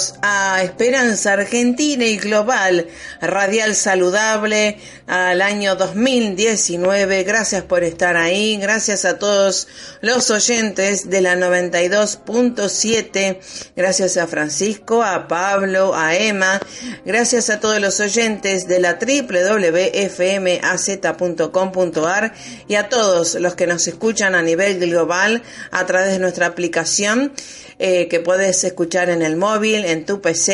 Bienvenidos Esperanza Argentina y Global, Radial Saludable al año 2019. Gracias por estar ahí. Gracias a todos los oyentes de la 92.7. Gracias a Francisco, a Pablo, a Emma. Gracias a todos los oyentes de la www.fmaz.com.ar y a todos los que nos escuchan a nivel global a través de nuestra aplicación eh, que puedes escuchar en el móvil, en tu PC,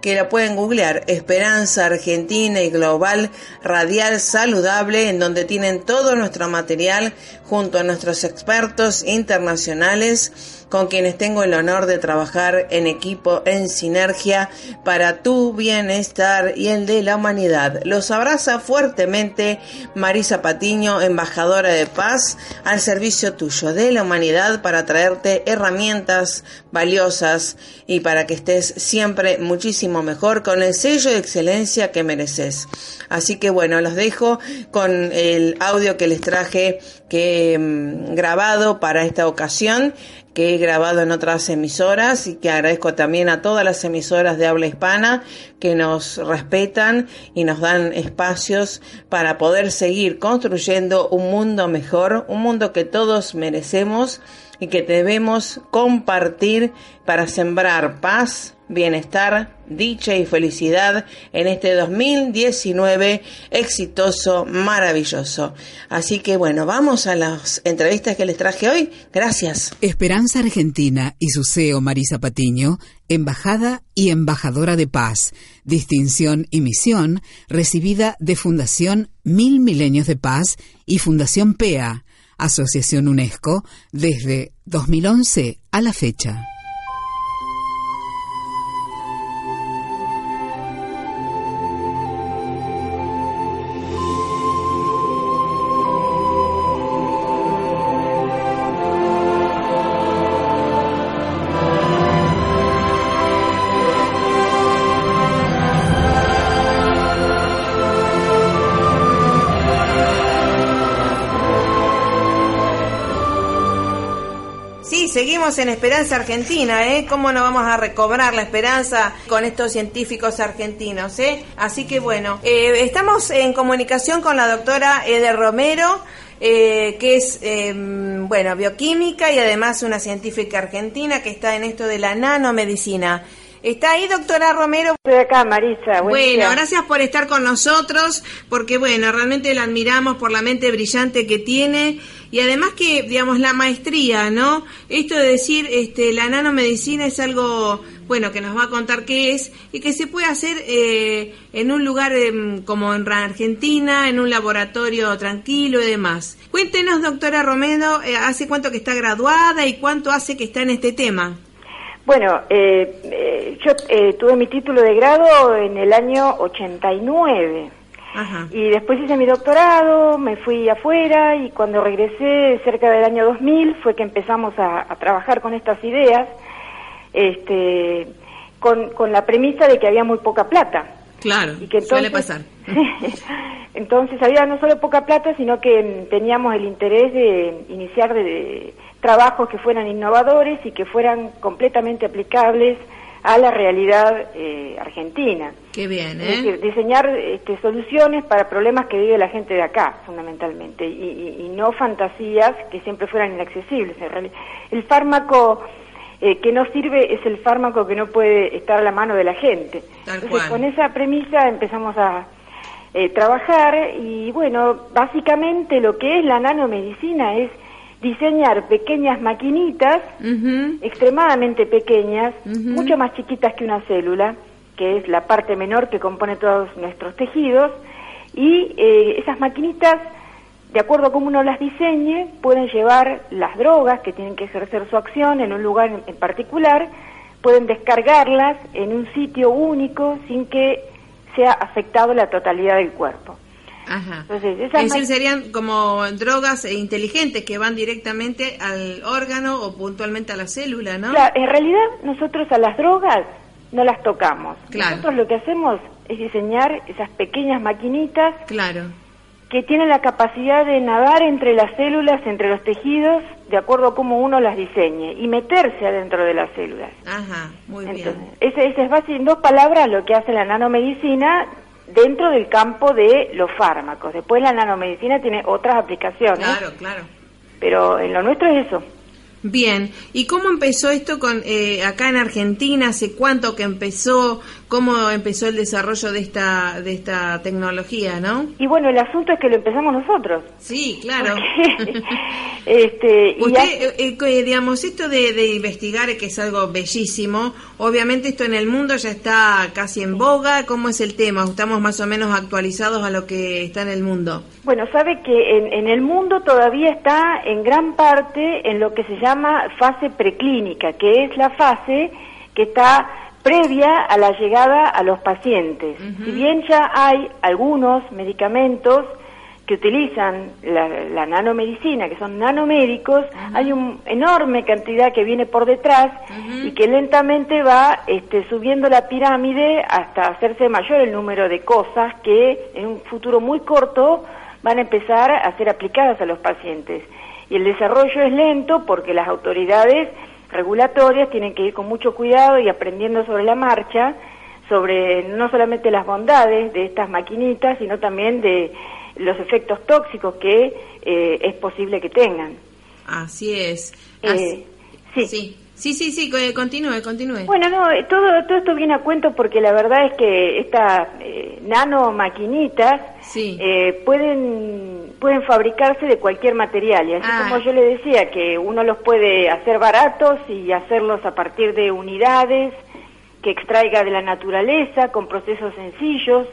que la pueden googlear, Esperanza Argentina y Global Radial Saludable, en donde tienen todo nuestro material junto a nuestros expertos internacionales con quienes tengo el honor de trabajar en equipo, en sinergia, para tu bienestar y el de la humanidad. Los abraza fuertemente Marisa Patiño, embajadora de paz, al servicio tuyo de la humanidad para traerte herramientas valiosas y para que estés siempre muchísimo mejor con el sello de excelencia que mereces. Así que bueno, los dejo con el audio que les traje que mm, grabado para esta ocasión que he grabado en otras emisoras y que agradezco también a todas las emisoras de habla hispana que nos respetan y nos dan espacios para poder seguir construyendo un mundo mejor, un mundo que todos merecemos y que debemos compartir para sembrar paz, bienestar, dicha y felicidad en este 2019 exitoso, maravilloso. Así que bueno, vamos a las entrevistas que les traje hoy. Gracias. Esperanza Argentina y su CEO Marisa Patiño, embajada y embajadora de paz, distinción y misión recibida de Fundación Mil Milenios de Paz y Fundación PEA, Asociación UNESCO, desde 2011 a la fecha. Seguimos en Esperanza Argentina, ¿eh? ¿Cómo no vamos a recobrar la esperanza con estos científicos argentinos, eh? Así que bueno, eh, estamos en comunicación con la doctora Eder Romero, eh, que es, em, bueno, bioquímica y además una científica argentina que está en esto de la nanomedicina. ¿Está ahí, doctora Romero? Estoy acá, Marisa. bueno, gracias por estar con nosotros, porque bueno, realmente la admiramos por la mente brillante que tiene y además que, digamos, la maestría, ¿no? Esto de decir, este, la nanomedicina es algo, bueno, que nos va a contar qué es y que se puede hacer eh, en un lugar em, como en Argentina, en un laboratorio tranquilo y demás. Cuéntenos, doctora Romero, eh, ¿hace cuánto que está graduada y cuánto hace que está en este tema? Bueno, eh, eh, yo eh, tuve mi título de grado en el año 89. Ajá. Y después hice mi doctorado, me fui afuera y cuando regresé cerca del año 2000 fue que empezamos a, trabajar con estas ideas, este, con, con, la premisa de que había muy poca plata. Claro, y que suele pasar. entonces había no solo poca plata, sino que teníamos el interés de iniciar de trabajos que fueran innovadores y que fueran completamente aplicables a la realidad eh, argentina. Qué bien, ¿eh? Es decir, diseñar este, soluciones para problemas que vive la gente de acá, fundamentalmente, y, no fantasías que siempre fueran inaccesibles. El fármaco eh, que no sirve es el fármaco que no puede estar a la mano de la gente. Entonces, con esa premisa empezamos a eh, trabajar y, bueno, básicamente lo que es la nanomedicina es diseñar pequeñas maquinitas extremadamente pequeñas, mucho más chiquitas que una célula, que es la parte menor que compone todos nuestros tejidos, y eh, esas maquinitas, de acuerdo a cómo uno las diseñe, pueden llevar las drogas que tienen que ejercer su acción en un lugar en particular, pueden descargarlas en un sitio único sin que sea afectado la totalidad del cuerpo. Ajá. Entonces, es decir, serían como drogas inteligentes que van directamente al órgano o puntualmente a la célula, ¿no? Claro, en realidad nosotros a las drogas no las tocamos. Nosotros lo que hacemos es diseñar esas pequeñas maquinitas claro. que tienen la capacidad de nadar entre las células, entre los tejidos, de acuerdo a cómo uno las diseñe y meterse adentro de las células. Ajá, muy bien. Ese, ese es básicamente en dos palabras lo que hace la nanomedicina dentro del campo de los fármacos. Después la nanomedicina tiene otras aplicaciones. Claro, claro. Pero en lo nuestro es eso. Bien, ¿y cómo empezó esto con eh, acá en Argentina? ¿Hace cuánto que empezó? ¿Cómo empezó el desarrollo de esta de esta tecnología, no? Y bueno, el asunto es que lo empezamos nosotros. Sí, claro. este, Usted, eh, eh, digamos, esto de, de, investigar, que es algo bellísimo, obviamente esto en el mundo ya está casi en boga. ¿Cómo es el tema? ¿Estamos más o menos actualizados a lo que está en el mundo? Bueno, sabe que en, en el mundo todavía está en gran parte en lo que se llama fase preclínica, que es la fase que está previa a la llegada a los pacientes. Si bien ya hay algunos medicamentos que utilizan la, nanomedicina, que son nanomédicos, hay una enorme cantidad que viene por detrás y que lentamente va este, subiendo la pirámide hasta hacerse mayor el número de cosas que en un futuro muy corto van a empezar a ser aplicadas a los pacientes y el desarrollo es lento porque las autoridades regulatorias tienen que ir con mucho cuidado y aprendiendo sobre la marcha sobre no solamente las bondades de estas maquinitas, sino también de los efectos tóxicos que eh, es posible que tengan. Así es. Eh, sí. Sí, sí, sí, continúe, continúe. Bueno, no, eh, todo, todo esto viene a cuento porque la verdad es que estas eh, nano maquinitas eh, pueden, pueden fabricarse de cualquier material. Y así ah. como yo le decía, que uno los puede hacer baratos y hacerlos a partir de unidades que extraiga de la naturaleza, con procesos sencillos,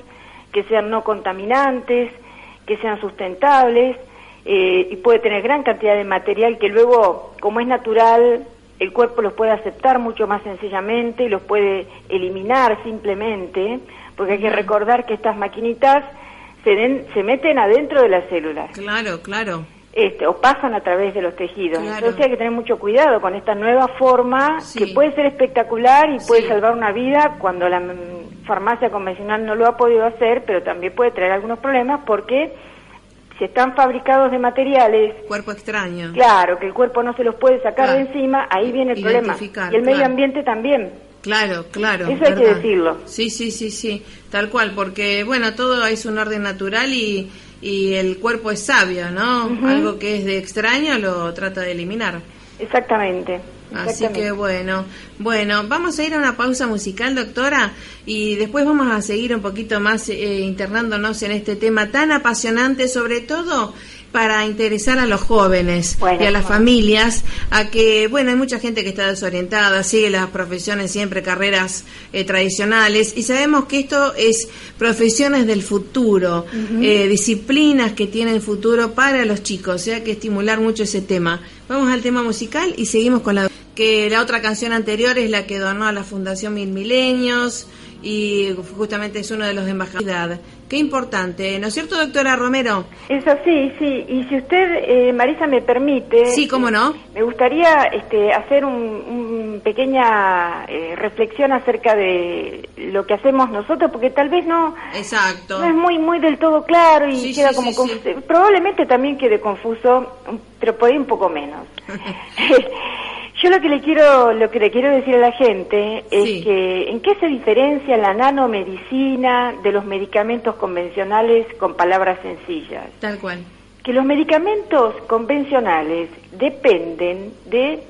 que sean no contaminantes, que sean sustentables, eh, y puede tener gran cantidad de material que luego, como es natural, el cuerpo los puede aceptar mucho más sencillamente y los puede eliminar simplemente, porque hay que recordar que estas maquinitas se, se meten adentro de las células. Claro, claro. Este, o pasan a través de los tejidos. Entonces hay que tener mucho cuidado con esta nueva forma que puede ser espectacular y puede salvar una vida cuando la farmacia convencional no lo ha podido hacer, pero también puede traer algunos problemas porque si están fabricados de materiales... Cuerpo extraño. Claro, que el cuerpo no se los puede sacar de encima, ahí viene el problema. Y el medio ambiente también. Claro, claro. Eso hay que decirlo. Sí, sí, sí, sí, tal cual, porque bueno, todo es un orden natural y, y el cuerpo es sabio, ¿no? Algo que es de extraño lo trata de eliminar. Exactamente. Así que bueno, bueno, vamos a ir a una pausa musical, doctora, y después vamos a seguir un poquito más eh, internándonos en este tema tan apasionante, sobre todo para interesar a los jóvenes y a las familias a que, bueno, hay mucha gente que está desorientada, sigue las profesiones siempre, carreras eh, tradicionales, y sabemos que esto es profesiones del futuro, eh, disciplinas que tienen futuro para los chicos, o sea que estimular mucho ese tema. Vamos al tema musical y seguimos con la que la otra canción anterior es la que donó a la Fundación Mil Milenios y justamente es uno de los embajadores. Qué importante, ¿no es cierto, doctora Romero? Eso sí, sí. Y si usted, eh, Marisa, me permite... Sí, cómo no. Me gustaría este, hacer una pequeña eh, reflexión acerca de lo que hacemos nosotros, porque tal vez no... Exacto. No es muy, muy del todo claro y queda como confuso. Probablemente también quede confuso, pero por ahí un poco menos. Yo lo que le quiero, lo que le quiero decir a la gente es que en qué se diferencia la nanomedicina de los medicamentos convencionales con palabras sencillas. Tal cual. Que los medicamentos convencionales dependen de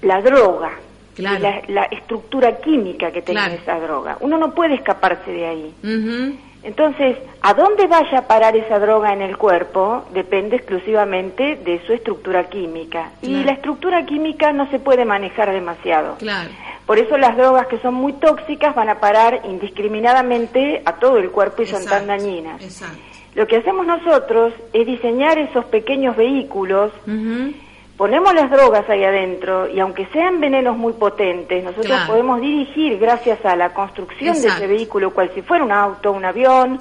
la droga, la, estructura química que tiene esa droga. Uno no puede escaparse de ahí. Entonces, a dónde vaya a parar esa droga en el cuerpo depende exclusivamente de su estructura química. Y la estructura química no se puede manejar demasiado. Claro. Por eso las drogas que son muy tóxicas van a parar indiscriminadamente a todo el cuerpo y son tan dañinas. Exacto. Lo que hacemos nosotros es diseñar esos pequeños vehículos ponemos las drogas ahí adentro y aunque sean venenos muy potentes, nosotros podemos dirigir, gracias a la construcción de ese vehículo, cual si fuera un auto, un avión,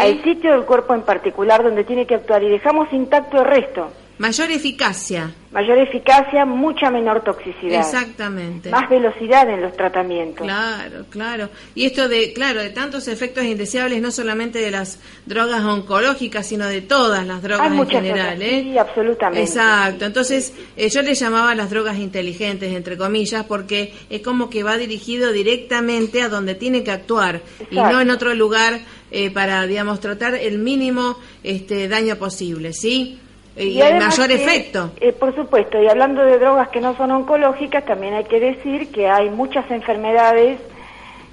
al sitio del cuerpo en particular donde tiene que actuar y dejamos intacto el resto. Mayor eficacia. Mayor eficacia, mucha menor toxicidad. Exactamente. Más velocidad en los tratamientos. Claro, claro. Y esto de, claro, de tantos efectos indeseables, no solamente de las drogas oncológicas, sino de todas las drogas en general. ¿eh? Sí, absolutamente. Exacto. Entonces, eh, yo le llamaba las drogas inteligentes, entre comillas, porque es como que va dirigido directamente a donde tiene que actuar y no en otro lugar eh, para, digamos, tratar el mínimo este, daño posible, ¿sí? Y, el mayor efecto. Eh, por supuesto, y hablando de drogas que no son oncológicas, también hay que decir que hay muchas enfermedades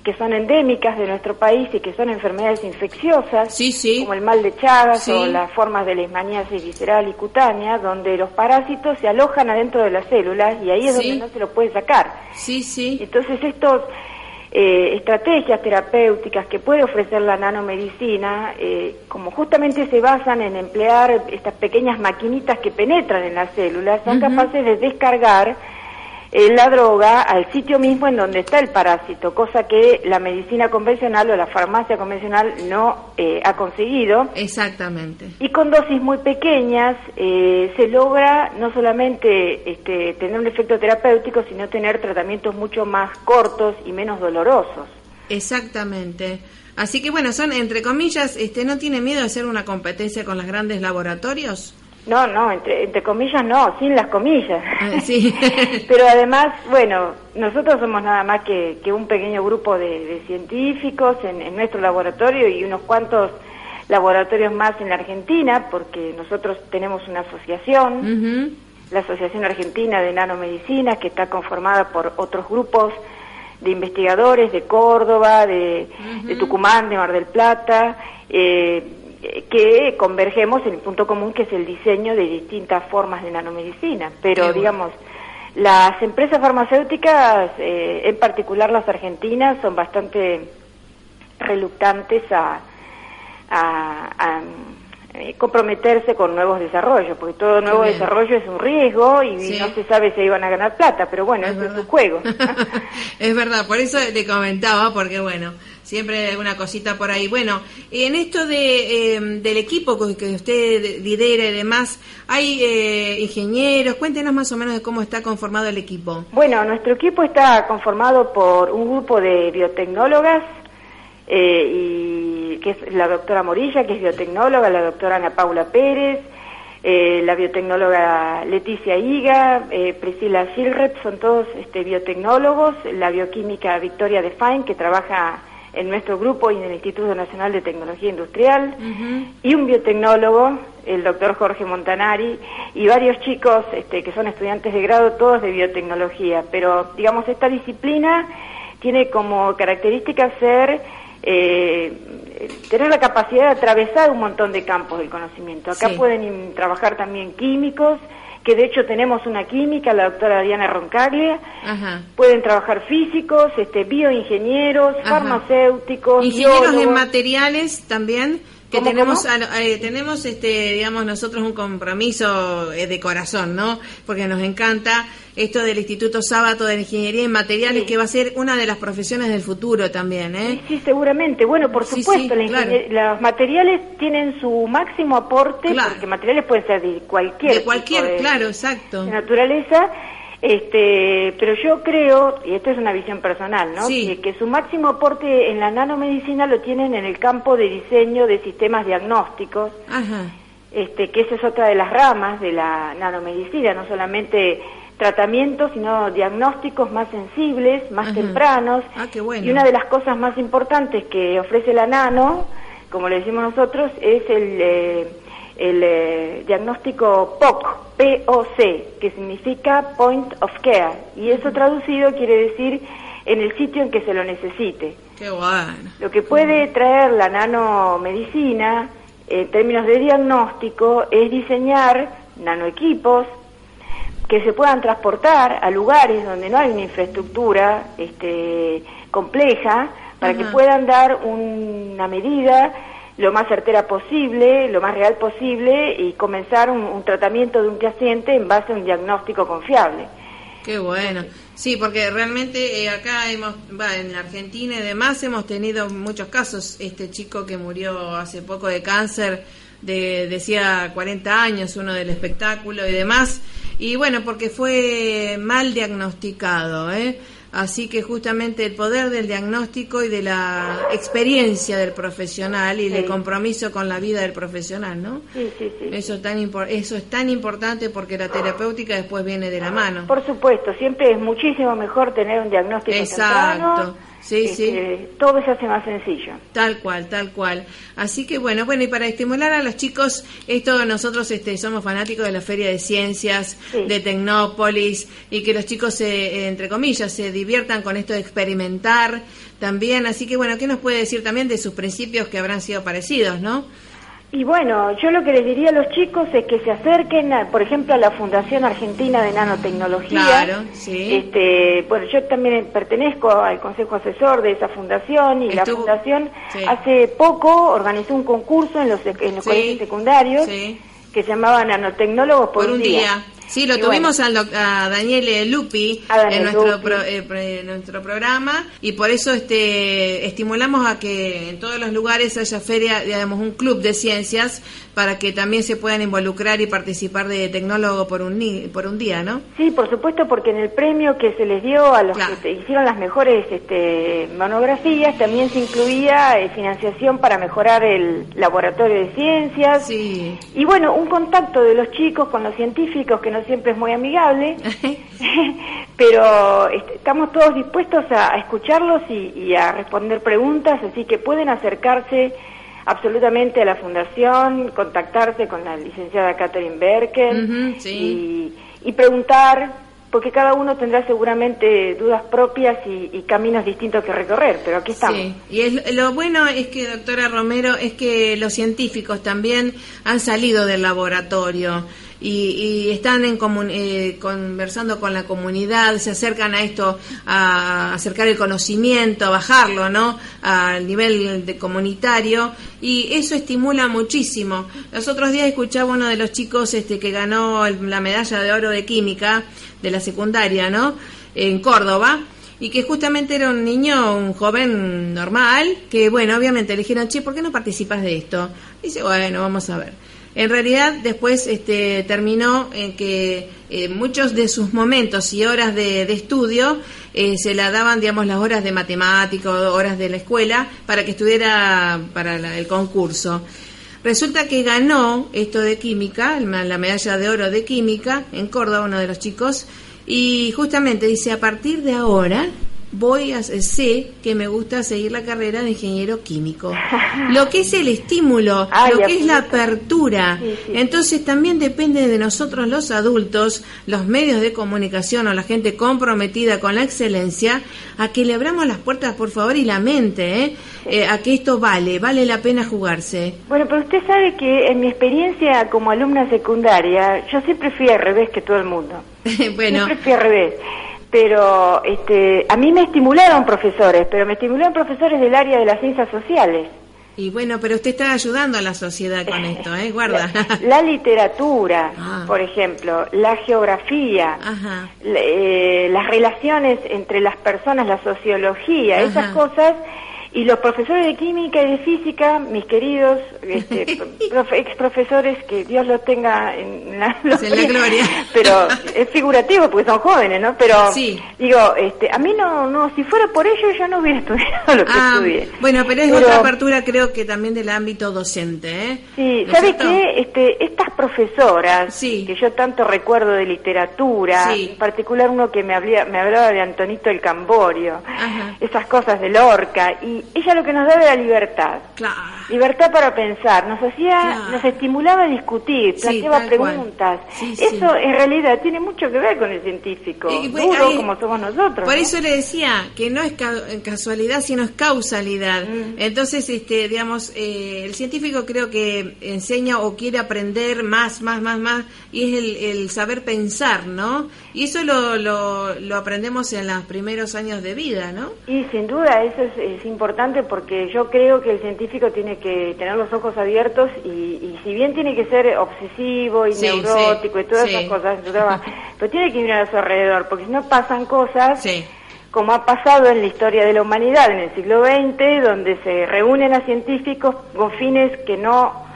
que son endémicas de nuestro país y que son enfermedades infecciosas, como el mal de Chagas o las formas de leishmaniasis visceral y cutánea, donde los parásitos se alojan adentro de las células y ahí es donde no se lo puede sacar. Sí, sí. Entonces estos eh, estrategias terapéuticas que puede ofrecer la nanomedicina, eh, como justamente se basan en emplear estas pequeñas maquinitas que penetran en las células, son capaces de descargar la droga al sitio mismo en donde está el parásito, cosa que la medicina convencional o la farmacia convencional no eh, ha conseguido. Exactamente. Y con dosis muy pequeñas eh, se logra no solamente este, tener un efecto terapéutico, sino tener tratamientos mucho más cortos y menos dolorosos. Exactamente. Así que bueno, son entre comillas, este, ¿no tiene miedo de hacer una competencia con los grandes laboratorios? No, no, entre, entre comillas no, sin las comillas. Ah, sí. Pero además, bueno, nosotros somos nada más que, que un pequeño grupo de, científicos en, nuestro laboratorio y unos cuantos laboratorios más en la Argentina, porque nosotros tenemos una asociación, la Asociación Argentina de Nanomedicina, que está conformada por otros grupos de investigadores de Córdoba, de, de Tucumán, de Mar del Plata, eh, que convergemos en el punto común que es el diseño de distintas formas de nanomedicina. Pero, digamos, las empresas farmacéuticas, eh, en particular las argentinas, son bastante reluctantes a, a, eh, comprometerse con nuevos desarrollos, porque todo nuevo desarrollo es un riesgo y no se sabe si iban a ganar plata, pero bueno, es, es un juego. es verdad, por eso te comentaba, porque bueno, siempre hay alguna cosita por ahí. Bueno, en esto de, em, del equipo que usted lidera y demás, ¿hay eh, ingenieros? Cuéntenos más o menos de cómo está conformado el equipo. Bueno, nuestro equipo está conformado por un grupo de biotecnólogas, eh, y que es la doctora Morilla, que es biotecnóloga, la doctora Ana Paula Pérez, eh, la biotecnóloga Leticia Higa, Priscila Gilret, son todos este, biotecnólogos, la bioquímica Victoria Define, que trabaja en nuestro grupo y en el Instituto Nacional de Tecnología Industrial, y un biotecnólogo, el doctor Jorge Montanari, y varios chicos este, que son estudiantes de grado, todos de biotecnología. Pero, digamos, esta disciplina tiene como característica ser... Eh, tener la capacidad de atravesar un montón de campos del conocimiento. Acá pueden trabajar también químicos, que de hecho tenemos una química, la doctora Diana Roncaglia, pueden trabajar físicos, este, bioingenieros, farmacéuticos, ingenieros en materiales también que tenemos eh, tenemos este digamos nosotros un compromiso eh, de corazón no porque nos encanta esto del Instituto Sábato de Ingeniería en Materiales que va a ser una de las profesiones del futuro también ¿eh? sí, seguramente. Bueno por supuesto los materiales tienen su máximo aporte porque materiales pueden ser de cualquier de cualquier claro exacto. de naturaleza este, pero yo creo, y esto es una visión personal, ¿no? Que, su máximo aporte en la nanomedicina lo tienen en el campo de diseño de sistemas diagnósticos, Este, que esa es otra de las ramas de la nanomedicina, no solamente tratamientos, sino diagnósticos más sensibles, más tempranos. Ah, y una de las cosas más importantes que ofrece la nano, como le decimos nosotros, es el, eh, el eh, diagnóstico POC, POC, que significa Point of Care. Y eso traducido quiere decir en el sitio en que se lo necesite. Qué bueno. Lo que puede traer la nanomedicina en términos de diagnóstico es diseñar nanoequipos que se puedan transportar a lugares donde no hay una infraestructura este, compleja para que puedan dar una medida lo más certera posible, lo más real posible y comenzar un tratamiento de un paciente en base a un diagnóstico confiable. Qué bueno. Sí, porque realmente eh, acá hemos, va, en Argentina y demás hemos tenido muchos casos. Este chico que murió hace poco de cáncer, de, decía 40 años, uno del espectáculo y demás. Y bueno, porque fue mal diagnosticado, ¿eh? Así que justamente el poder del diagnóstico y de la experiencia del profesional y del compromiso con la vida del profesional, ¿no? Sí, sí, sí. Eso es, tan eso es tan importante porque la terapéutica después viene de la mano. Por supuesto, siempre es muchísimo mejor tener un diagnóstico Exacto. Sí, sí. Este, todo se hace más sencillo. Tal cual, tal cual. Así que bueno, bueno, y para estimular a los chicos, esto nosotros este, somos fanáticos de la Feria de Ciencias, de Tecnópolis, y que los chicos, se, entre comillas, se diviertan con esto de experimentar también. Así que bueno, ¿qué nos puede decir también de sus principios que habrán sido parecidos, no? Y bueno, yo lo que les diría a los chicos es que se acerquen, por ejemplo, a la Fundación Argentina de Nanotecnología. Claro, sí. Este, bueno, yo también pertenezco al Consejo Asesor de esa fundación y la fundación hace poco organizó un concurso en los, en los colegios secundarios que se llamaba Nanotecnólogos por, un día. Sí, lo tuvimos a Daniel Lupi en nuestro eh, nuestro programa y por eso este estimulamos a que en todos los lugares haya feria, digamos, un club de ciencias para que también se puedan involucrar y participar de tecnólogo por un por un día, ¿no? Sí, por supuesto, porque en el premio que se les dio a los que hicieron las mejores este, monografías también se incluía eh, financiación para mejorar el laboratorio de ciencias. Sí. Y bueno, un contacto de los chicos con los científicos que no siempre es muy amigable, pero este, estamos todos dispuestos a, escucharlos y, a responder preguntas, así que pueden acercarse absolutamente a la fundación, contactarse con la licenciada Catherine Berken y, preguntar porque cada uno tendrá seguramente dudas propias y, caminos distintos que recorrer, pero aquí estamos. Sí, y lo bueno es que, doctora Romero, es que los científicos también han salido del laboratorio y, están en eh, conversando con la comunidad, se acercan a esto, a acercar el conocimiento, a bajarlo, ¿no? Al nivel de comunitario y eso estimula muchísimo. Los otros días escuchaba uno de los chicos este que ganó la medalla de oro de química de la secundaria, ¿no? En Córdoba y que justamente era un niño, un joven normal, que bueno, obviamente le dijeron, che, ¿por qué no participas de esto? dice, bueno, vamos a ver. En realidad después este, terminó en que eh, muchos de sus momentos y horas de, estudio eh, se la daban, digamos, las horas de matemático, horas de la escuela, para que estuviera para el concurso. Resulta que ganó esto de química, la medalla de oro de química en Córdoba, uno de los chicos, y justamente dice, a partir de ahora voy a sé que me gusta seguir la carrera de ingeniero químico. Lo que es el estímulo, lo que es la apertura. Entonces también depende de nosotros los adultos, los medios de comunicación o la gente comprometida con la excelencia, a que le abramos las puertas, por favor, y la mente, ¿eh? Eh, a que esto vale, vale la pena jugarse. Bueno, pero usted sabe que en mi experiencia como alumna secundaria, yo siempre fui al revés que todo el mundo. bueno. Siempre fui al revés pero este, a mí me estimularon profesores, pero me estimularon profesores del área de las ciencias sociales. Y bueno, pero usted está ayudando a la sociedad con esto, ¿eh? Guarda. La, literatura, ah. por ejemplo, la geografía, eh, las relaciones entre las personas, la sociología, esas cosas Y los profesores de química y de física, mis queridos este, ex profesores, que Dios los tenga en la, gloria, pero es figurativo porque son jóvenes, ¿no? Pero digo, este, a mí no, no, si fuera por ello yo no hubiera estudiado lo que ah, estudié. Bueno, pero es otra apertura creo que también del ámbito docente, ¿eh? Sí, ¿sabe qué? Este, estas profesoras que yo tanto recuerdo de literatura, en particular uno que me, hablaba, me hablaba de Antonito el Camborio, esas cosas de Lorca, y ella lo que nos daba era libertad. Libertad para pensar, nos hacía, nos estimulaba a discutir, planteaba preguntas. eso en realidad tiene mucho que ver con el científico, duro como somos nosotros. Por eso le decía que no es casualidad, sino es causalidad. Mm. Entonces, este, digamos, eh, el científico creo que enseña o quiere aprender más, más, más, más, y es el, el saber pensar, ¿no? Y eso lo, lo, lo, aprendemos en los primeros años de vida, ¿no? Y sin duda eso es, importante porque yo creo que el científico tiene que tener los ojos abiertos y, si bien tiene que ser obsesivo y neurótico y todas esas cosas, pero tiene que mirar a su alrededor porque si no pasan cosas... como ha pasado en la historia de la humanidad en el siglo XX, donde se reúnen a científicos con fines que no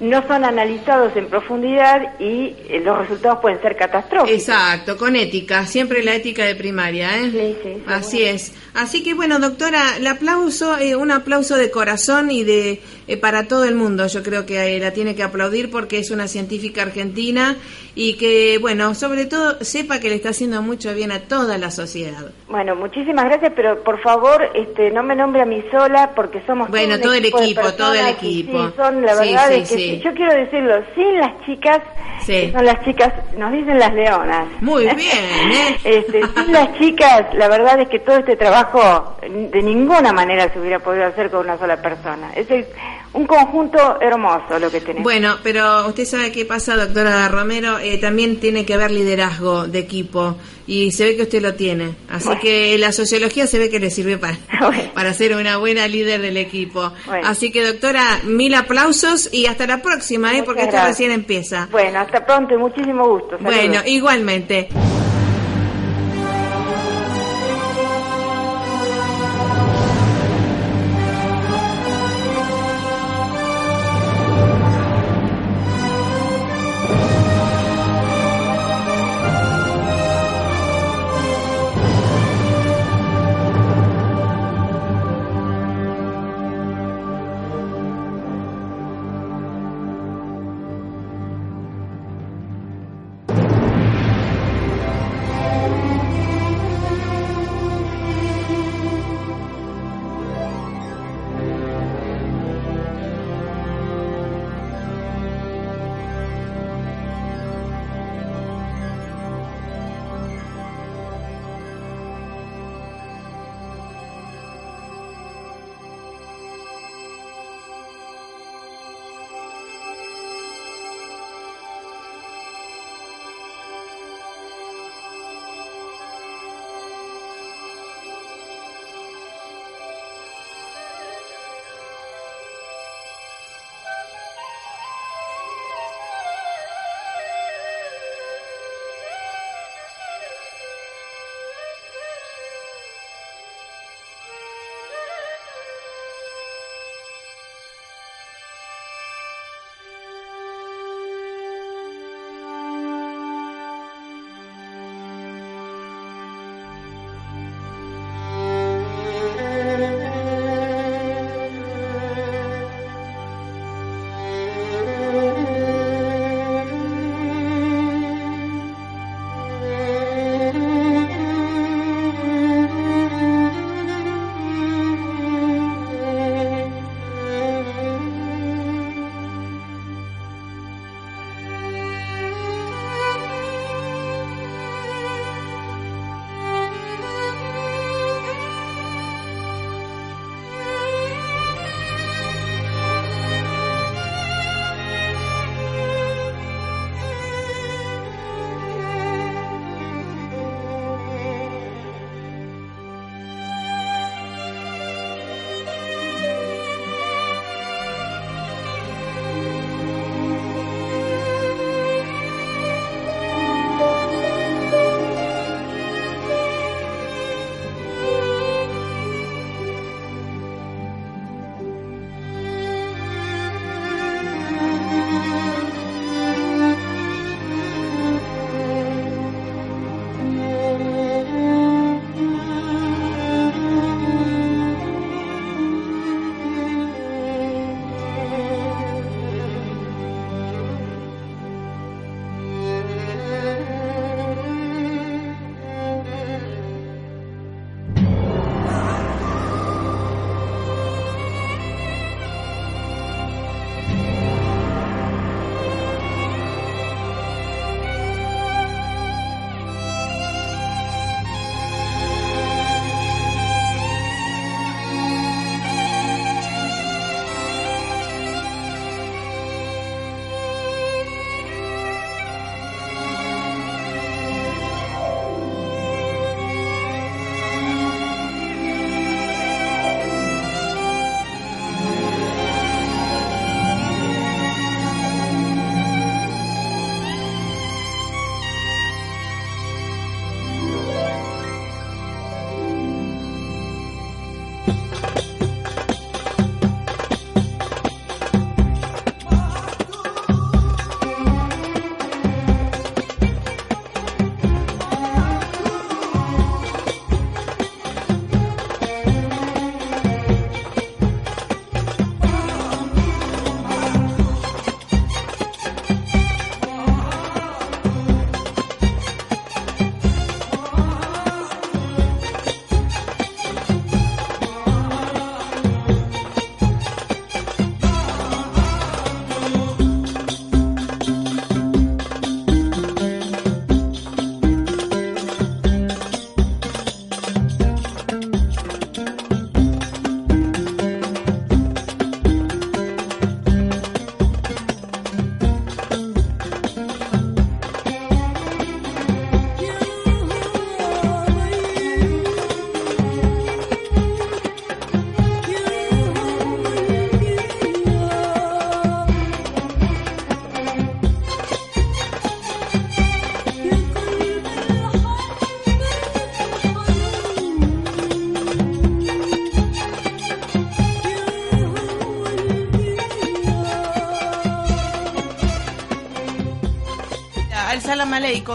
no son analizados en profundidad y eh, los resultados pueden ser catastróficos. Exacto, con ética, siempre la ética de primaria, ¿eh? Sí, sí, Así es. Así que bueno, doctora, el aplauso, eh, un aplauso de corazón y de eh, para todo el mundo. Yo creo que la tiene que aplaudir porque es una científica argentina y que, bueno, sobre todo sepa que le está haciendo mucho bien a toda la sociedad. Bueno, muchísimas gracias, pero por favor, este, no me nombre a mí sola porque somos bueno todo, el equipo, todo el equipo. son la verdad que yo quiero decirlo, sin las chicas, son las chicas, nos dicen las leonas. Muy bien, ¿eh? este, sin las chicas, la verdad es que todo este trabajo de ninguna manera se hubiera podido hacer con una sola persona. Es el un conjunto hermoso lo que tenemos. Bueno, pero usted sabe qué pasa, doctora Romero, eh, también tiene que haber liderazgo de equipo y se ve que usted lo tiene. Así que la sociología se ve que le sirve para, para ser una buena líder del equipo. Así que, doctora, mil aplausos y hasta la próxima, ¿eh? porque esto recién empieza. Bueno, hasta pronto y muchísimo gusto. Bueno, igualmente.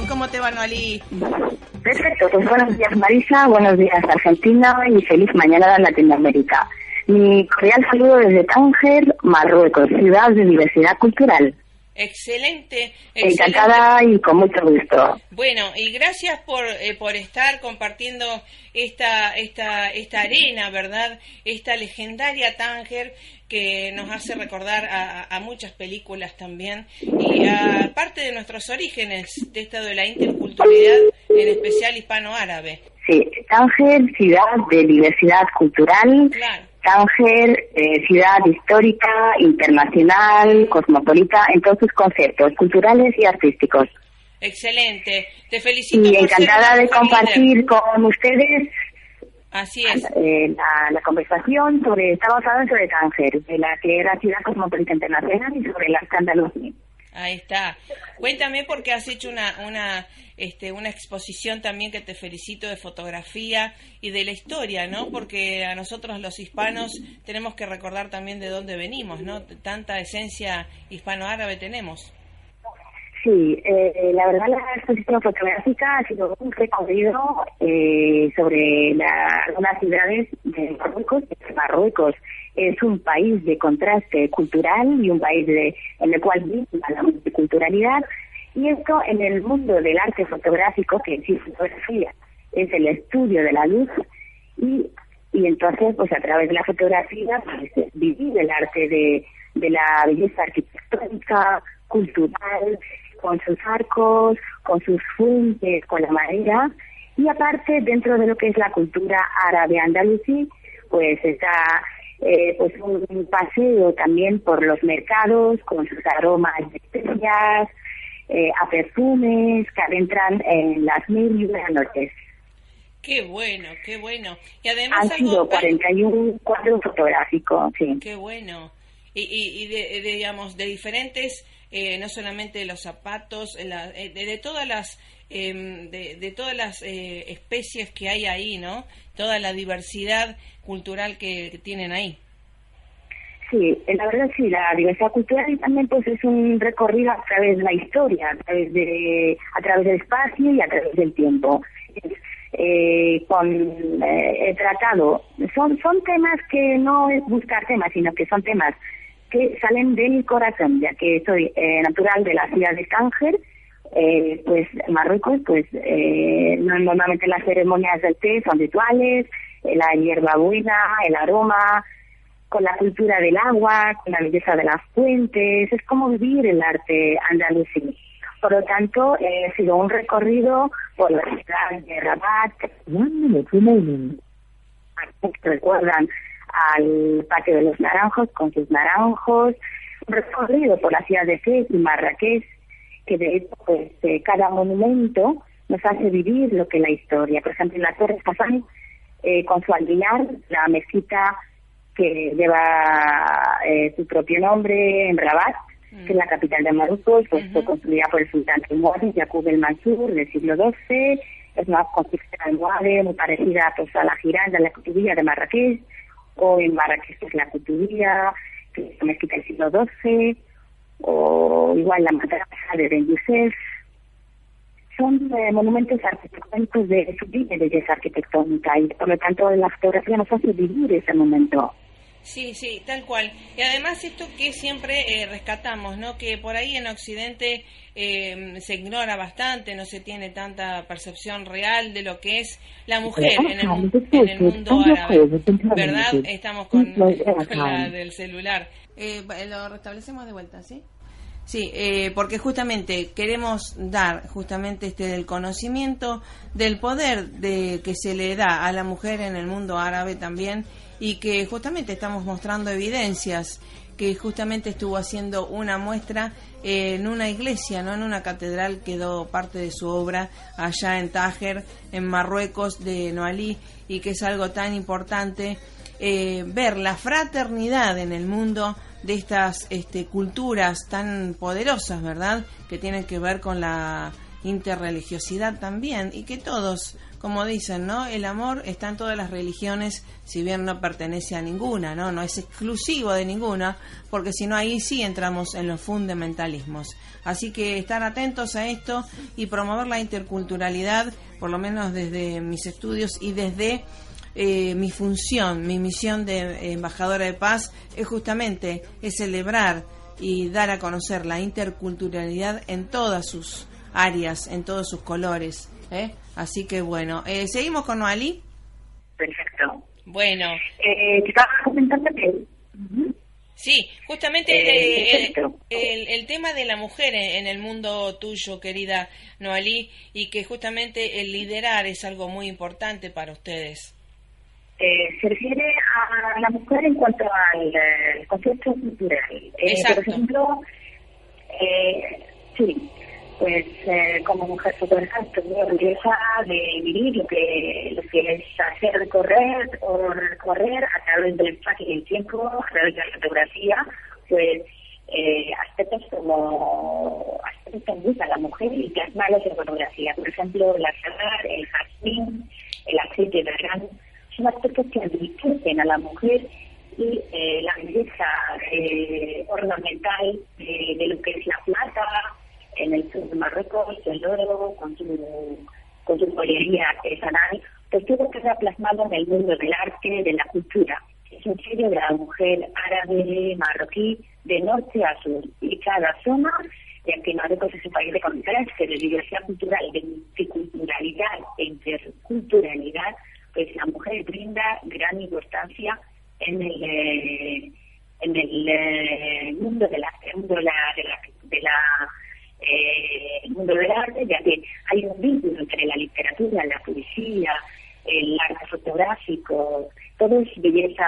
¿Cómo te va, Noalí? Perfecto, pues buenos días Marisa, buenos días Argentina y feliz mañana en Latinoamérica. Mi cordial saludo desde Tánger, Marruecos, ciudad de diversidad cultural. Excelente, Encantada y con mucho gusto. Bueno, y gracias por, eh, por estar compartiendo esta, esta, esta arena, ¿verdad? Esta legendaria Tánger que nos hace recordar a, muchas películas también y a parte de nuestros orígenes de esta de la interculturalidad, en especial hispano-árabe. Sí, Tánger, ciudad de diversidad cultural. Tánger, eh, ciudad histórica, internacional, cosmopolita, en todos sus conceptos culturales y artísticos. Excelente, te felicito. Y encantada de compartir con ustedes Así es. Eh, la, conversación sobre, estamos hablando sobre Tánger, de la que era ciudad cosmopolita internacional y sobre la Andalucía. Ahí está. Cuéntame porque has hecho una, una, este, una exposición también que te felicito de fotografía y de la historia, ¿no? Porque a nosotros los hispanos tenemos que recordar también de dónde venimos, ¿no? Tanta esencia hispano-árabe tenemos. Sí, eh, la verdad la exposición fotográfica ha sido un recorrido eh, sobre la, algunas ciudades de Marruecos. Marruecos es un país de contraste cultural y un país de, en el cual vive la multiculturalidad. Y esto en el mundo del arte fotográfico, que sí fotografía es el estudio de la luz, y, y entonces pues a través de la fotografía pues, vivir el arte de, de la belleza arquitectónica, cultural, con sus arcos, con sus fuentes, con la madera, y aparte dentro de lo que es la cultura árabe andalusí, pues está eh, pues un paseo también por los mercados con sus aromas de especias, eh, a perfumes que adentran en las mil y una noches. Qué bueno, qué bueno. Y además Han sido 41 cuadros fotográficos, sí. Qué bueno. Y, y, de, digamos, de diferentes eh, no solamente de los zapatos, eh, de, todas las em, de, todas las eh, especies que hay ahí, ¿no? Toda la diversidad cultural que, tienen ahí. Sí, la verdad sí, la diversidad cultural también pues es un recorrido a través de la historia, a través de a través del espacio y a través del tiempo. con he tratado son son temas que no es buscar temas sino que son temas que salen de mi corazón, ya que soy eh, natural de la ciudad de Tánger, eh, pues Marruecos, pues eh, normalmente las ceremonias del té son rituales, eh, la hierba buena, el aroma, con la cultura del agua, con la belleza de las fuentes, es como vivir el arte andalusí. Por lo tanto, ha sido un recorrido por la ciudad de Rabat. Recuerdan al Patio de los Naranjos con sus naranjos, recorrido por la ciudad de Fez y Marrakech, que de hecho pues, eh, cada monumento nos hace vivir lo que es la historia. Por ejemplo, en la Torre Hassan, eh, con su albinar, la mezquita que lleva eh, su propio nombre en Rabat, que es la capital de Marruecos, pues fue construida por el sultán Muad Yaqub el Mansur del siglo XII, es una construcción almohade muy parecida pues, a la giranda, la cutubilla de Marrakech, o en es la Cutubía, que es mezquita del siglo XII, o igual la madrasa de Ben. Son eh, monumentos arquitectónicos de sublime belleza arquitectónica y por lo tanto la fotografía nos hace vivir ese momento. Sí, sí, tal cual. Y además esto que siempre eh, rescatamos, ¿no? Que por ahí en Occidente eh, se ignora bastante, no se tiene tanta percepción real de lo que es la mujer en el, mundo árabe. ¿Verdad? Estamos con, la del celular. Eh, lo restablecemos de vuelta, ¿sí? Sí, eh, porque justamente queremos dar justamente este del conocimiento del poder de que se le da a la mujer en el mundo árabe también y que justamente estamos mostrando evidencias que justamente estuvo haciendo una muestra en una iglesia, no en una catedral, quedó parte de su obra allá en Tájer, en Marruecos, de Noalí, y que es algo tan importante eh, ver la fraternidad en el mundo de estas este, culturas tan poderosas, ¿verdad? Que tienen que ver con la interreligiosidad también y que todos, como dicen, ¿no? El amor está en todas las religiones, si bien no pertenece a ninguna, ¿no? No es exclusivo de ninguna, porque si no ahí sí entramos en los fundamentalismos. Así que estar atentos a esto y promover la interculturalidad, por lo menos desde mis estudios y desde eh, mi función, mi misión de embajadora de paz es justamente es celebrar y dar a conocer la interculturalidad en todas sus áreas, en todos sus colores. ¿eh? Así que bueno, eh, ¿seguimos con Noali? Perfecto. Bueno. Eh, te estaba comentando que... Sí, justamente eh, el, el, tema de la mujer en, el mundo tuyo, querida Noalí, y que justamente el liderar es algo muy importante para ustedes. Eh, se refiere a la mujer en cuanto al eh, concepto cultural. Eh, por ejemplo, sí, pues como mujer estoy muy orgullosa de vivir lo que, lo que es hacer recorrer o recorrer a través del espacio y el tiempo, a través de la fotografía, pues aspectos como aspectos que a la mujer y plasmarlos en fotografía. Por ejemplo, la flor, el jazmín, el aceite de grano son aspectos que enriquecen a la mujer y eh, la belleza eh, ornamental de lo que es la plata en el sur de Marruecos, el oro, con su, con su joyería artesanal, pues todo queda plasmado en el mundo del arte, de la cultura. Es un sello de la mujer árabe, marroquí, de norte a sur. Y cada zona, ya que Marruecos es un país de contraste, de diversidad cultural, de multiculturalidad e interculturalidad, pues la mujer brinda gran importancia en el eh, en el eh, mundo de la, mundo de la, de la, eh, mundo del arte, ya que hay un vínculo entre la literatura, la poesía, el arte fotográfico, todo es belleza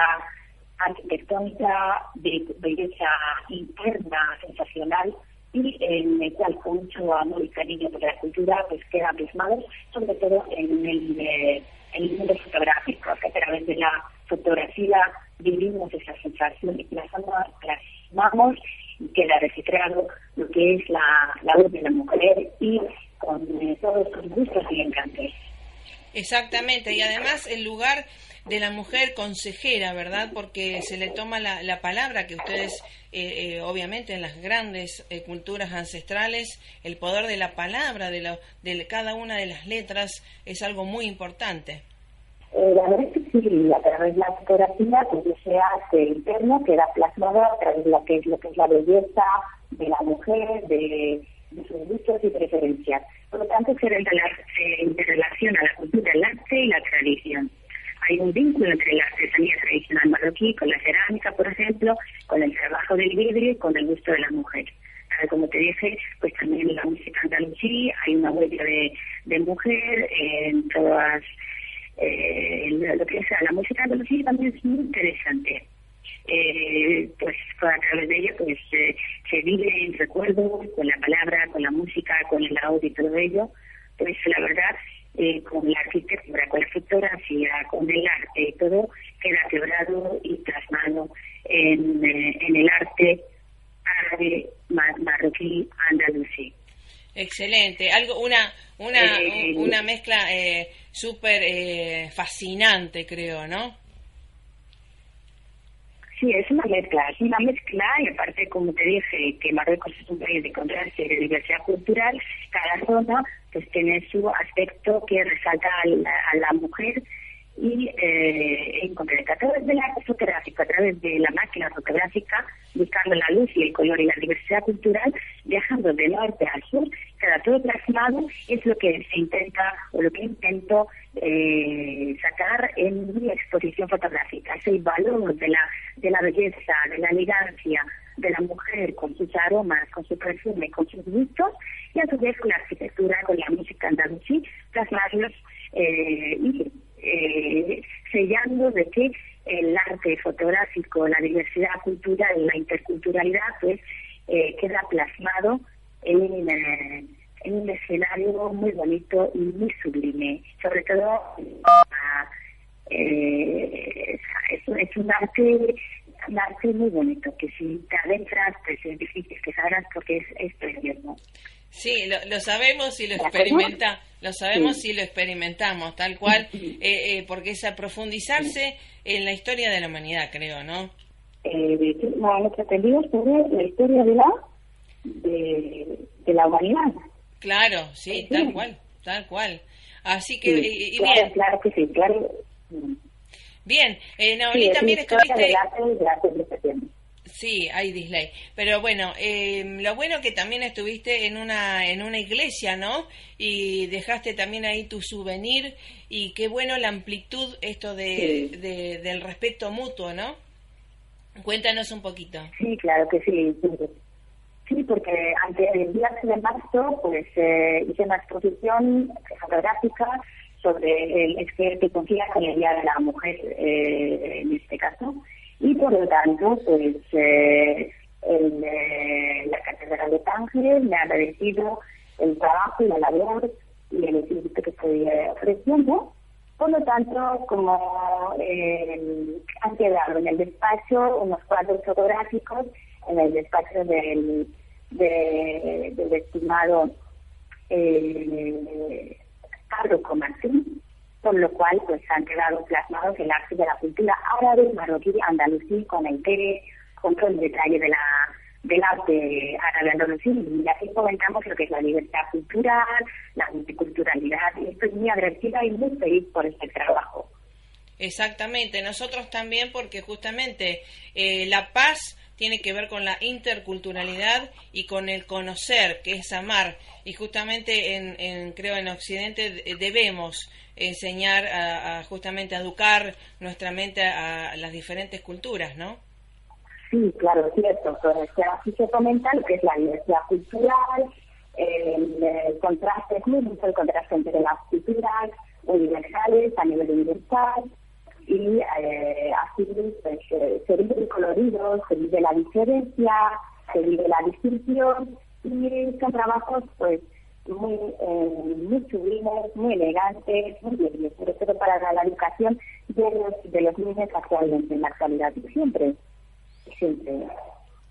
arquitectónica, belleza interna, sensacional, y en el cual con mucho amor y cariño por la cultura pues queda plasmado, sobre todo en el el mundo fotográfico, que a través de la fotografía vivimos esa sensación y plasmamos queda registrado lo que es la, la voz de la mujer y con eh, todos sus gustos y encantos. Exactamente, y además el lugar de la mujer consejera, ¿verdad? Porque se le toma la, la palabra que ustedes, eh, eh, obviamente, en las grandes culturas ancestrales, el poder de la palabra, de, la, de cada una de las letras, es algo muy importante. Eh, la verdad es que sí, a través de la fotografía, pues se hace interno, queda plasmado a través de lo que es, lo que es la belleza de la mujer, de, sus gustos y preferencias. Por lo tanto, se, interrelaciona la cultura, el arte y la tradición. Hay un vínculo entre la artesanía tradicional marroquí, con la cerámica, por ejemplo, con el trabajo del vidrio y con el gusto de la mujer como te dije, pues también la música andalusí hay una huella de, de mujer en todas eh, lo que es la música andalusí también es muy interesante. Eh, pues a través de ella pues eh, se vive en recuerdo con la palabra, con la música, con el audio y todo ello. Pues la verdad, eh, con la arquitectura, con la fotografía, con el arte todo, queda quebrado y plasmado en, eh, en el arte árabe, marroquí, andalusí. Excelente, algo una una eh, una mezcla eh, súper eh, fascinante, creo, ¿no? Sí, es una mezcla, es una mezcla y aparte, como te dije, que Marruecos es un país de contraste de diversidad cultural, cada zona pues tiene su aspecto que resalta a la, a la mujer y eh, en concreto a través del arte fotográfico, a través de la máquina fotográfica, buscando la luz y el color y la diversidad cultural, viajando de norte a sur, cada todo plasmado es lo que se intenta o lo que intento eh, sacar en mi exposición fotográfica, es el valor de la, de la belleza, de la elegancia, de la mujer con sus aromas, con su perfume, con sus gustos, y a su vez con la arquitectura, con la música andalusí, plasmarlos eh, y eh, sellando de que el arte fotográfico, la diversidad cultural, la interculturalidad, pues eh, queda plasmado en, eh, en un escenario muy bonito y muy sublime. Sobre todo, eh, es, es un arte un arte muy bonito, que si te adentras, pues es difícil que salgas porque es, es precioso. Sí, lo, sabemos y lo experimenta, lo sabemos y lo experimentamos, tal cual, eh, eh, porque es a profundizarse en la historia de la humanidad, creo, ¿no? Eh, no, nuestro entendido sobre la historia de la de, la humanidad. Claro, sí, tal cual, tal cual. Así que, y, bien. Claro que sí, claro. Bien, eh, no, también estuviste... Sí, hay disley. Pero bueno, eh, lo bueno que también estuviste en una en una iglesia, ¿no? Y dejaste también ahí tu souvenir y qué bueno la amplitud esto de, del respeto mutuo, ¿no? Cuéntanos un poquito. Sí, claro que sí. Sí, porque ante el día de marzo, pues eh, hice una exposición fotográfica sobre el que confía con el Día de la Mujer, eh, en este caso, y por lo tanto, pues eh, eh, la Catedral de Tánger me ha agradecido el trabajo y la labor y el espíritu que estoy ofreciendo. Por lo tanto, como eh, han quedado en el despacho unos cuadros fotográficos en el despacho del, del estimado eh, Carlos Martín, por lo cual pues han quedado plasmados el arte de la cultura árabe, marroquí, andalusí, con el con todo el detalle de la del arte árabe andalusí y así comentamos lo que es la libertad cultural, la multiculturalidad y estoy muy agradecida y muy feliz por este trabajo. Exactamente, nosotros también porque justamente eh, la paz tiene que ver con la interculturalidad y con el conocer, que es amar. Y justamente en, creo en Occidente debemos enseñar a, justamente a educar nuestra mente a, las diferentes culturas, ¿no? Sí, claro, es cierto. así se comenta lo que es la diversidad cultural, el, contraste, el contraste entre las culturas universales a nivel universal y eh, así pues, eh, se vive el colorido, se vive la diferencia, se vive la distinción y son trabajos pues muy, eh, muy sublimes, muy elegantes, muy bellos, sobre todo para la educación de los, de los niños actualmente, en la actualidad, siempre, siempre.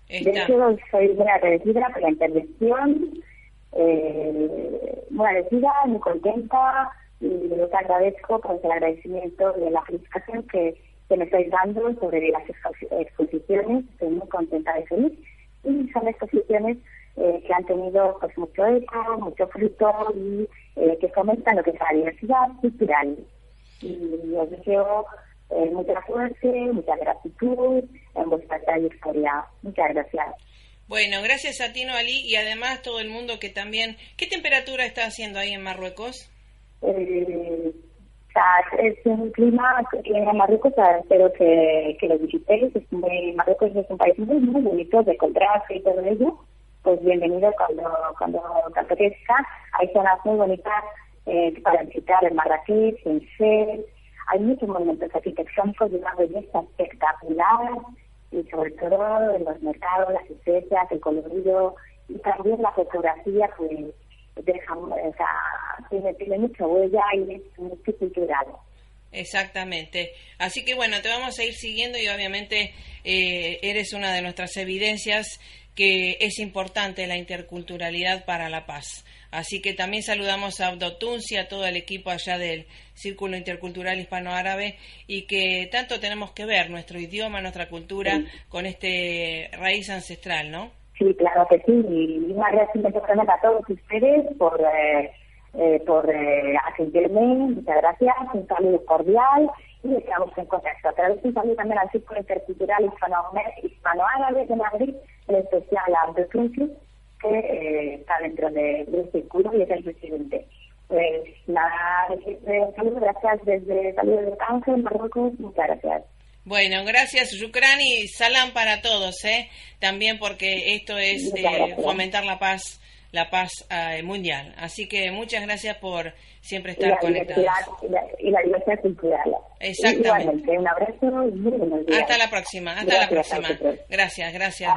De hecho, soy muy agradecida por la intervención, eh, muy agradecida, muy contenta, y les agradezco por el agradecimiento de la felicitación que, que me estáis dando sobre las exposiciones. Estoy muy contenta de feliz. Y son exposiciones eh, que han tenido pues mucho eco, mucho fruto y eh, que fomentan lo que es la diversidad cultural. Y os deseo eh, mucha suerte, mucha gratitud en vuestra trayectoria. Muchas gracias. Bueno, gracias a ti, Noalí, y además todo el mundo que también... ¿Qué temperatura está haciendo ahí en Marruecos? Eh, es un clima que en Marruecos espero que, que lo visitéis. Es muy, Marruecos es un país muy, muy bonito de contraste y todo ello. Pues bienvenido cuando, cuando apetezca. Hay zonas muy bonitas eh, para visitar en Marrakech, en. Hay muchos monumentos arquitectónicos de una belleza espectacular y sobre todo en los mercados, las especies, el colorido y también la fotografía que deja, o sea, tiene, tiene mucha huella y es multicultural. Exactamente. Así que bueno, te vamos a ir siguiendo y obviamente eh, eres una de nuestras evidencias que es importante la interculturalidad para la paz. Así que también saludamos a Abdotunci, a todo el equipo allá del Círculo Intercultural Hispano-Árabe y que tanto tenemos que ver nuestro idioma, nuestra cultura con este raíz ancestral, ¿no? Sí, claro que sí. Y un agradecimiento a todos ustedes por, eh, eh, por eh, Muchas gracias. Un saludo cordial y estamos en contacto. A través de un saludo también al Círculo Intercultural Hispano-Árabe de Madrid, en especial a Abdel que eh, está dentro de, del círculo y es el presidente. Pues nada, eh, saludos, gracias desde Saludos de Ángel, Marruecos. Muchas gracias. Bueno, gracias Yukran y salam para todos, ¿eh? También porque esto es eh, fomentar la paz, la paz eh, mundial. Así que muchas gracias por siempre estar conectados. Y la, diversidad cultural. Exactamente. un abrazo y muy buenos días. Hasta la próxima, hasta la próxima. Gracias, gracias,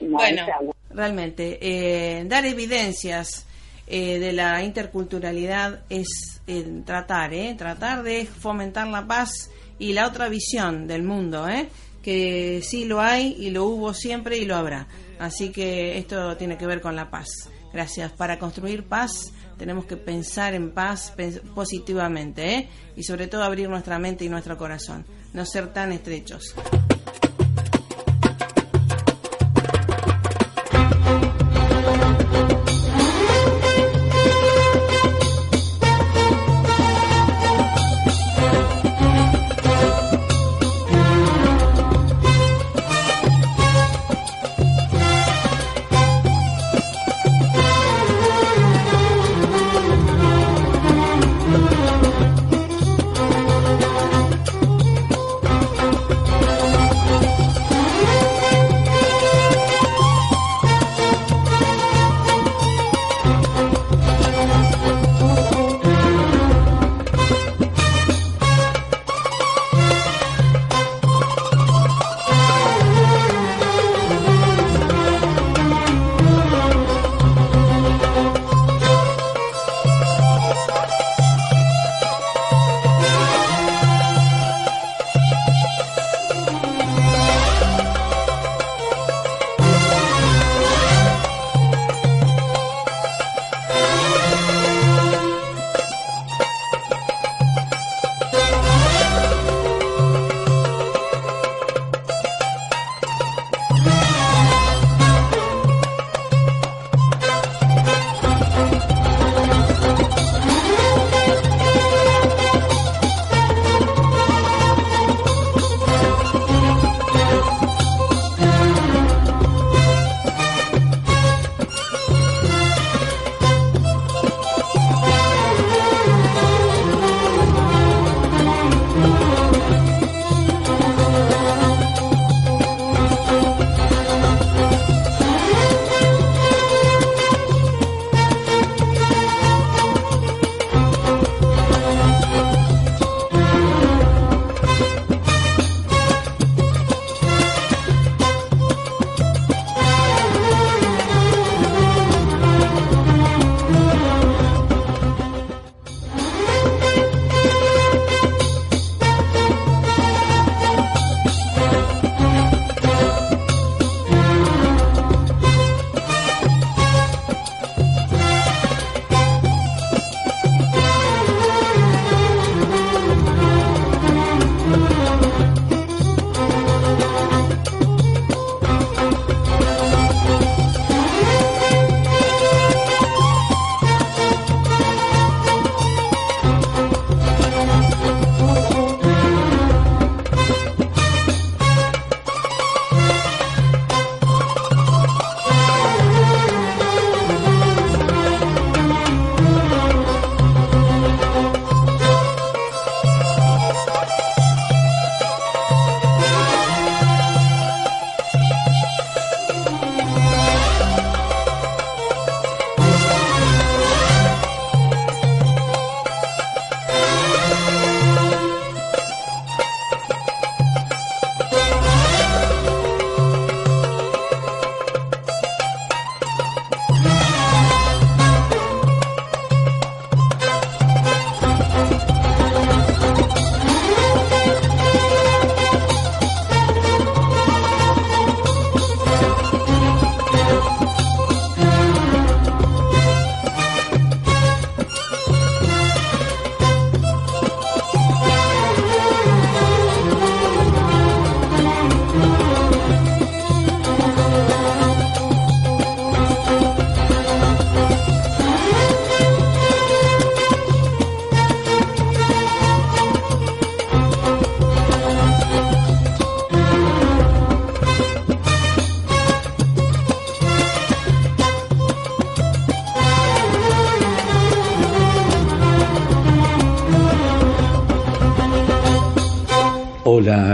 Bueno, realmente, eh, dar evidencias de la interculturalidad es tratar, ¿eh? Tratar de fomentar la paz y la otra visión del mundo, ¿eh? que sí lo hay y lo hubo siempre y lo habrá. Así que esto tiene que ver con la paz. Gracias. Para construir paz tenemos que pensar en paz positivamente ¿eh? y sobre todo abrir nuestra mente y nuestro corazón, no ser tan estrechos.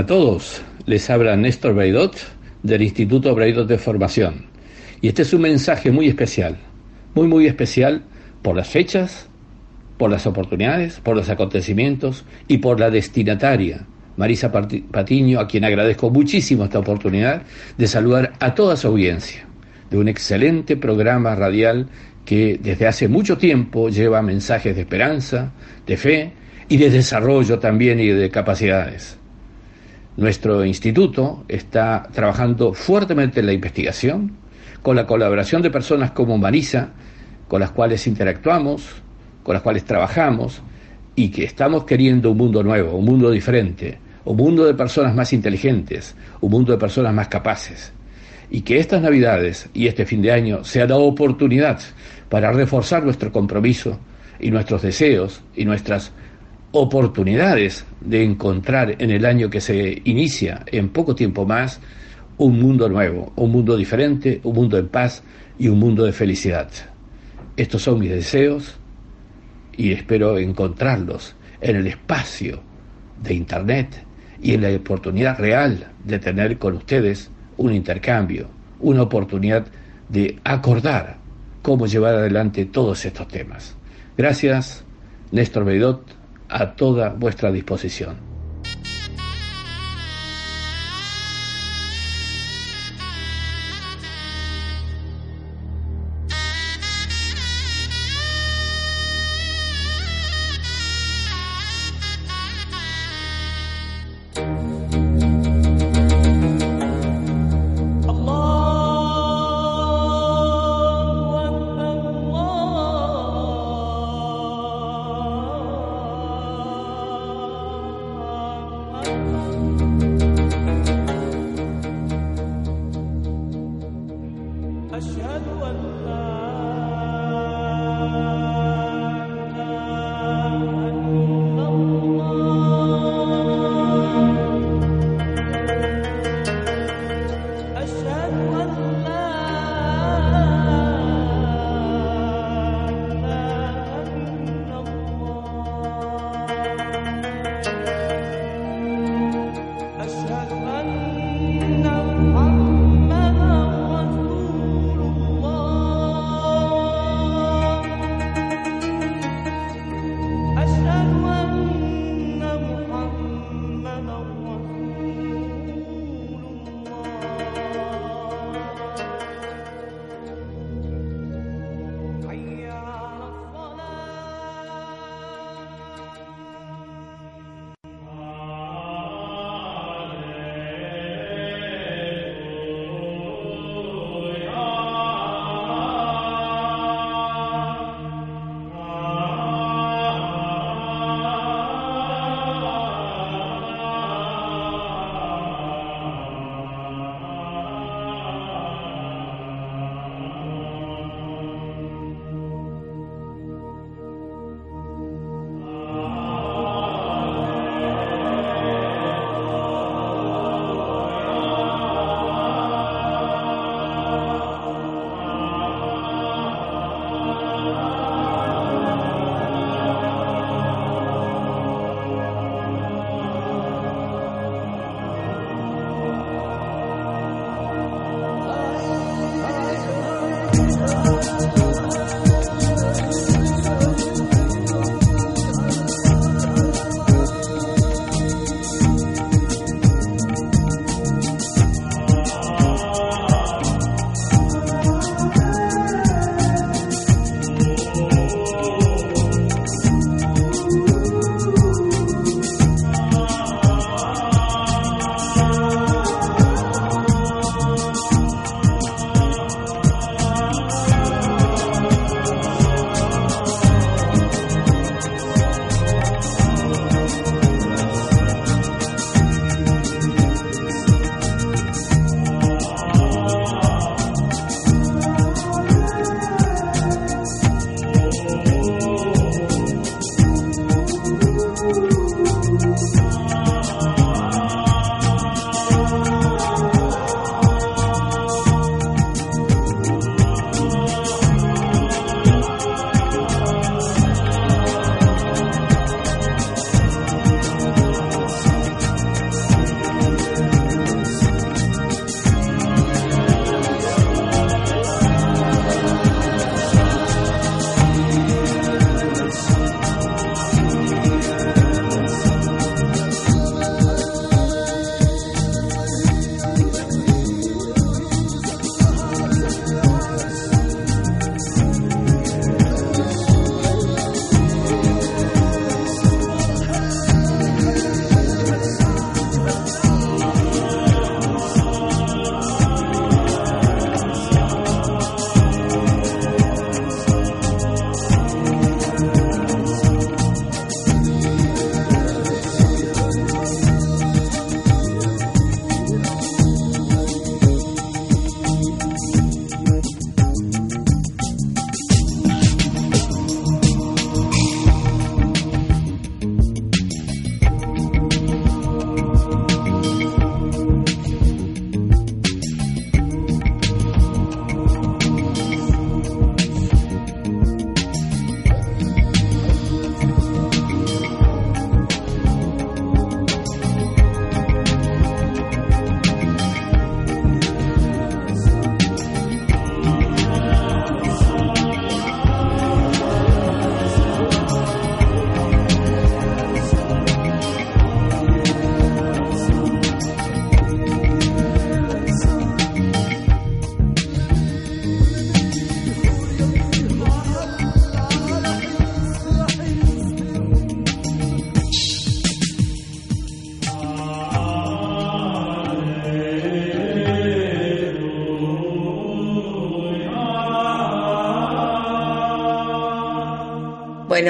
A todos, les habla Néstor Braidot del Instituto Braidot de Formación. Y este es un mensaje muy especial, muy muy especial por las fechas, por las oportunidades, por los acontecimientos y por la destinataria, Marisa Patiño, a quien agradezco muchísimo esta oportunidad de saludar a toda su audiencia de un excelente programa radial que desde hace mucho tiempo lleva mensajes de esperanza, de fe y de desarrollo también y de capacidades. Nuestro instituto está trabajando fuertemente en la investigación con la colaboración de personas como Marisa, con las cuales interactuamos, con las cuales trabajamos y que estamos queriendo un mundo nuevo, un mundo diferente, un mundo de personas más inteligentes, un mundo de personas más capaces. Y que estas Navidades y este fin de año sea la oportunidad para reforzar nuestro compromiso y nuestros deseos y nuestras oportunidades de encontrar en el año que se inicia en poco tiempo más un mundo nuevo, un mundo diferente, un mundo en paz y un mundo de felicidad. Estos son mis deseos y espero encontrarlos en el espacio de Internet y en la oportunidad real de tener con ustedes un intercambio, una oportunidad de acordar cómo llevar adelante todos estos temas. Gracias, Néstor Beidot, a toda vuestra disposición. love.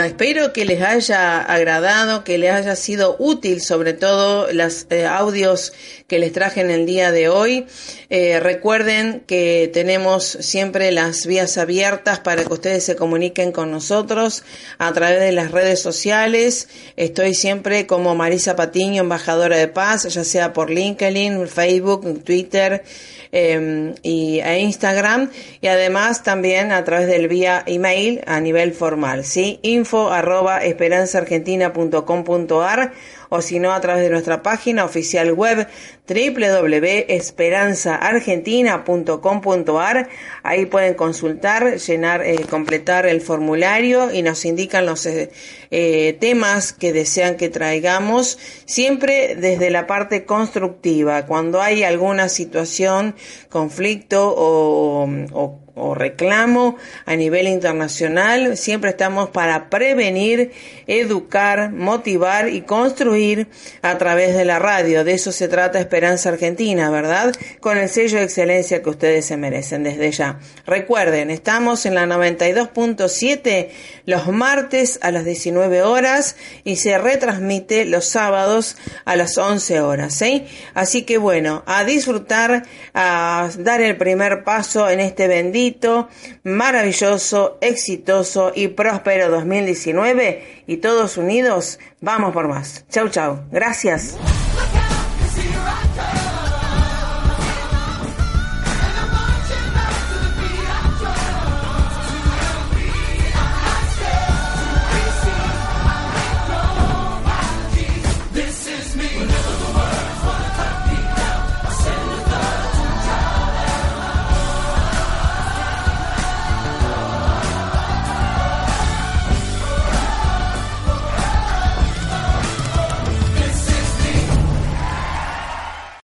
Espero que les haya agradado, que les haya sido útil, sobre todo los eh, audios que les traje en el día de hoy. Eh, recuerden que tenemos siempre las vías abiertas para que ustedes se comuniquen con nosotros a través de las redes sociales. Estoy siempre como Marisa Patiño, embajadora de paz, ya sea por LinkedIn, Facebook, Twitter eh, y, e Instagram y además también a través del vía email a nivel formal, ¿sí? info arroba esperanzaargentina.com.ar o si no a través de nuestra página oficial web www.esperanzaargentina.com.ar. Ahí pueden consultar, llenar, eh, completar el formulario y nos indican los eh, eh, temas que desean que traigamos, siempre desde la parte constructiva. Cuando hay alguna situación, conflicto o, o o reclamo a nivel internacional. Siempre estamos para prevenir, educar, motivar y construir a través de la radio. De eso se trata Esperanza Argentina, ¿verdad? Con el sello de excelencia que ustedes se merecen desde ya. Recuerden, estamos en la 92.7 los martes a las 19 horas y se retransmite los sábados a las 11 horas. ¿sí? Así que bueno, a disfrutar, a dar el primer paso en este bendito maravilloso, exitoso y próspero 2019 y todos unidos, vamos por más. Chau, chau. Gracias.